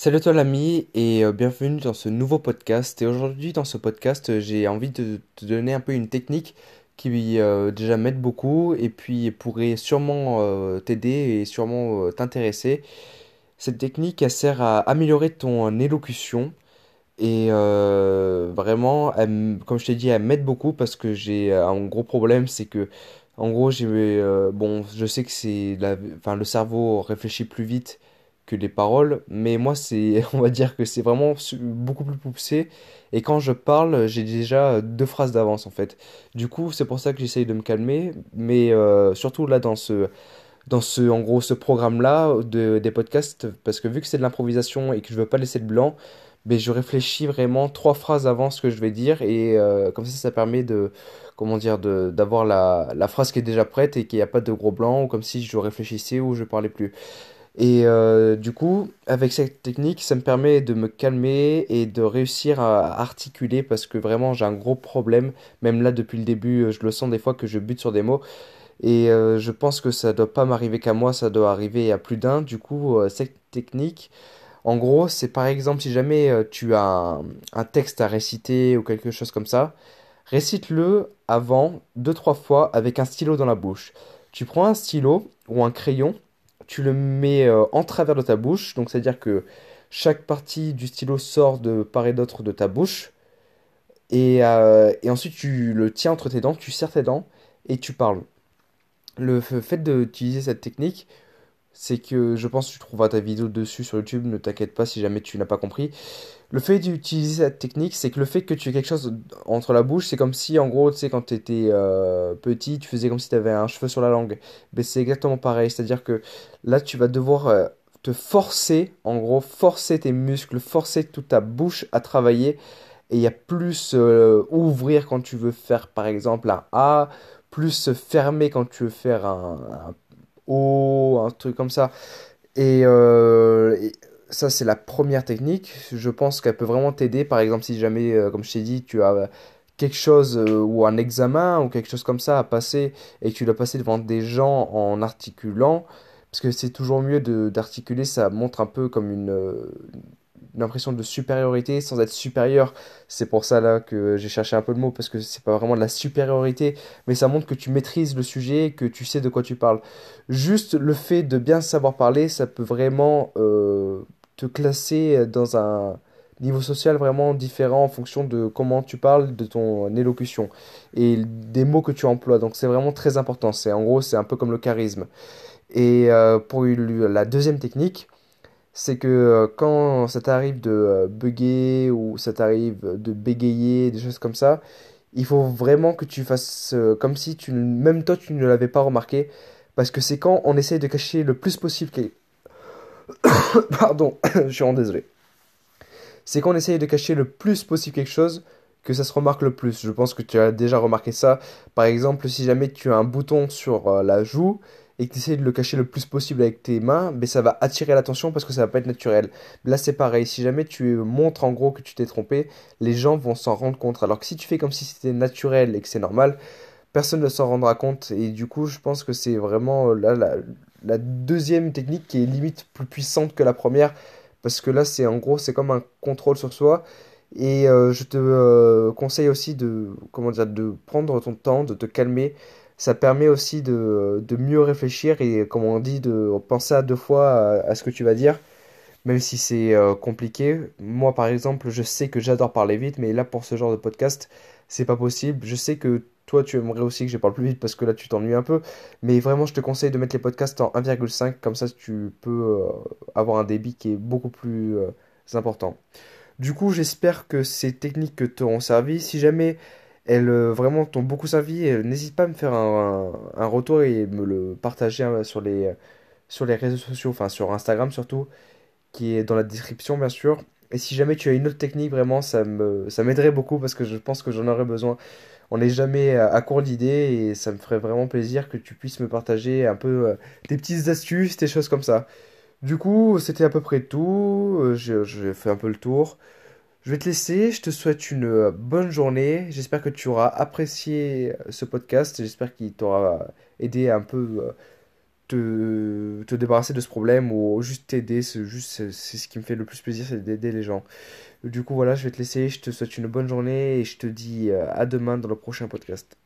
Salut toi l'ami et euh, bienvenue dans ce nouveau podcast. Et aujourd'hui dans ce podcast euh, j'ai envie de te donner un peu une technique qui euh, déjà m'aide beaucoup et puis pourrait sûrement t'aider et sûrement t'intéresser. Cette technique elle sert à améliorer ton élocution et vraiment, elle comme je t'ai dit, elle m'aide beaucoup parce que j'ai un gros problème, c'est que en gros j'ai bon je sais que c'est enfin, le cerveau réfléchit plus vite que les paroles, mais moi c'est, on va dire que c'est vraiment beaucoup plus poussé. Et quand je parle, j'ai déjà deux phrases d'avance en fait. Du coup, c'est pour ça que j'essaye de me calmer, mais euh, surtout là dans ce, dans ce, en gros, ce programme-là de, des podcasts, parce que vu que c'est de l'improvisation et que je veux pas laisser de blanc, ben je réfléchis vraiment trois phrases avant ce que je vais dire et euh, comme ça, ça permet de, comment dire, d'avoir la, la phrase qui est déjà prête et qu'il n'y a pas de gros blanc ou comme si je réfléchissais ou je parlais plus. Et euh, du coup, avec cette technique, ça me permet de me calmer et de réussir à articuler parce que vraiment j'ai un gros problème. Même là, depuis le début, euh, je le sens des fois que je bute sur des mots. Et euh, je pense que ça doit pas m'arriver qu'à moi, ça doit arriver à plus d'un. Du coup, cette technique, en gros, c'est par exemple si jamais tu as un, un texte à réciter ou quelque chose comme ça, récite-le avant deux, trois fois avec un stylo dans la bouche. Tu prends un stylo ou un crayon tu le mets euh, en travers de ta bouche, donc c'est-à-dire que chaque partie du stylo sort de part et d'autre de ta bouche, et, euh, et ensuite tu le tiens entre tes dents, tu serres tes dents et tu parles. Le fait d'utiliser cette technique, c'est que je pense que tu trouveras ta vidéo dessus sur YouTube, ne t'inquiète pas si jamais tu n'as pas compris. Le fait d'utiliser cette technique, c'est que le fait que tu aies quelque chose entre la bouche, c'est comme si, en gros, tu sais, quand tu étais petit, tu faisais comme si tu avais un cheveu sur la langue. Mais c'est exactement pareil, c'est-à-dire que là, tu vas devoir euh, te forcer, en gros, forcer tes muscles, forcer toute ta bouche à travailler. Et il y a plus euh, ouvrir quand tu veux faire, par exemple, un A, plus fermer quand tu veux faire un, un O, un truc comme ça. Et, euh, et ça, c'est la première technique. Je pense qu'elle peut vraiment t'aider. Par exemple, si jamais, euh, comme je t'ai dit, tu as quelque chose euh, ou un examen ou quelque chose comme ça à passer et que tu dois passer devant des gens en articulant, parce que c'est toujours mieux d'articuler, ça montre un peu comme une, une impression de supériorité sans être supérieur. C'est pour ça là que j'ai cherché un peu le mot parce que c'est pas vraiment de la supériorité, mais ça montre que tu maîtrises le sujet, que tu sais de quoi tu parles. Juste le fait de bien savoir parler, ça peut vraiment euh, te classer dans un niveau social vraiment différent en fonction de comment tu parles, de ton élocution et des mots que tu emploies. Donc c'est vraiment très important. C'est en gros, c'est un peu comme le charisme. Et euh, pour la deuxième technique, c'est que euh, quand ça t'arrive de euh, bugger ou ça t'arrive de bégayer, des choses comme ça, il faut vraiment que tu fasses euh, comme si tu, même toi tu ne l'avais pas remarqué, parce que c'est quand on essaye de cacher le plus possible. Pardon, je suis vraiment désolé. C'est quand on essaye de cacher le plus possible quelque chose que ça se remarque le plus. Je pense que tu as déjà remarqué ça. Par exemple, si jamais tu as un bouton sur la joue et que tu essayes de le cacher le plus possible avec tes mains, ben ça va attirer l'attention parce que ça va pas être naturel. Là, c'est pareil. Si jamais tu montres en gros que tu t'es trompé, les gens vont s'en rendre compte. Alors que si tu fais comme si c'était naturel et que c'est normal, personne ne s'en rendra compte. Et du coup, je pense que c'est vraiment euh, là la, la deuxième technique qui est limite plus puissante que la première. Parce que là, c'est en gros, c'est comme un contrôle sur soi. Et euh, je te euh, conseille aussi de, comment dire, de prendre ton temps, de te calmer. Ça permet aussi de, de mieux réfléchir et, comme on dit, de penser à deux fois à, ce que tu vas dire, même si c'est euh, compliqué. Moi, par exemple, je sais que j'adore parler vite, mais là, pour ce genre de podcast, c'est pas possible. Je sais que toi, tu aimerais aussi que je parle plus vite parce que là, tu t'ennuies un peu. Mais vraiment, je te conseille de mettre les podcasts en 1,5, comme ça, tu peux euh, avoir un débit qui est beaucoup plus euh, important. Du coup, j'espère que ces techniques t'auront servi. Si jamais elles euh, vraiment t'ont beaucoup servi, euh, n'hésite pas à me faire un, retour et me le partager hein, sur les, réseaux sociaux, enfin sur Instagram surtout, qui est dans la description bien sûr. Et si jamais tu as une autre technique, vraiment, ça m'aiderait beaucoup parce que je pense que j'en aurais besoin. On n'est jamais à, court d'idées et ça me ferait vraiment plaisir que tu puisses me partager un peu euh, tes petites astuces, des choses comme ça. Du coup, c'était à peu près tout. Euh, j'ai fait un peu le tour. Je vais te laisser, je te souhaite une euh, bonne journée. J'espère que tu auras apprécié euh, ce podcast. J'espère qu'il t'aura aidé un peu euh, te, te débarrasser de ce problème ou juste t'aider. C'est c'est ce qui me fait le plus plaisir, c'est d'aider les gens. Du coup, voilà, je vais te laisser. Je te souhaite une bonne journée et je te dis euh, à demain dans le prochain podcast.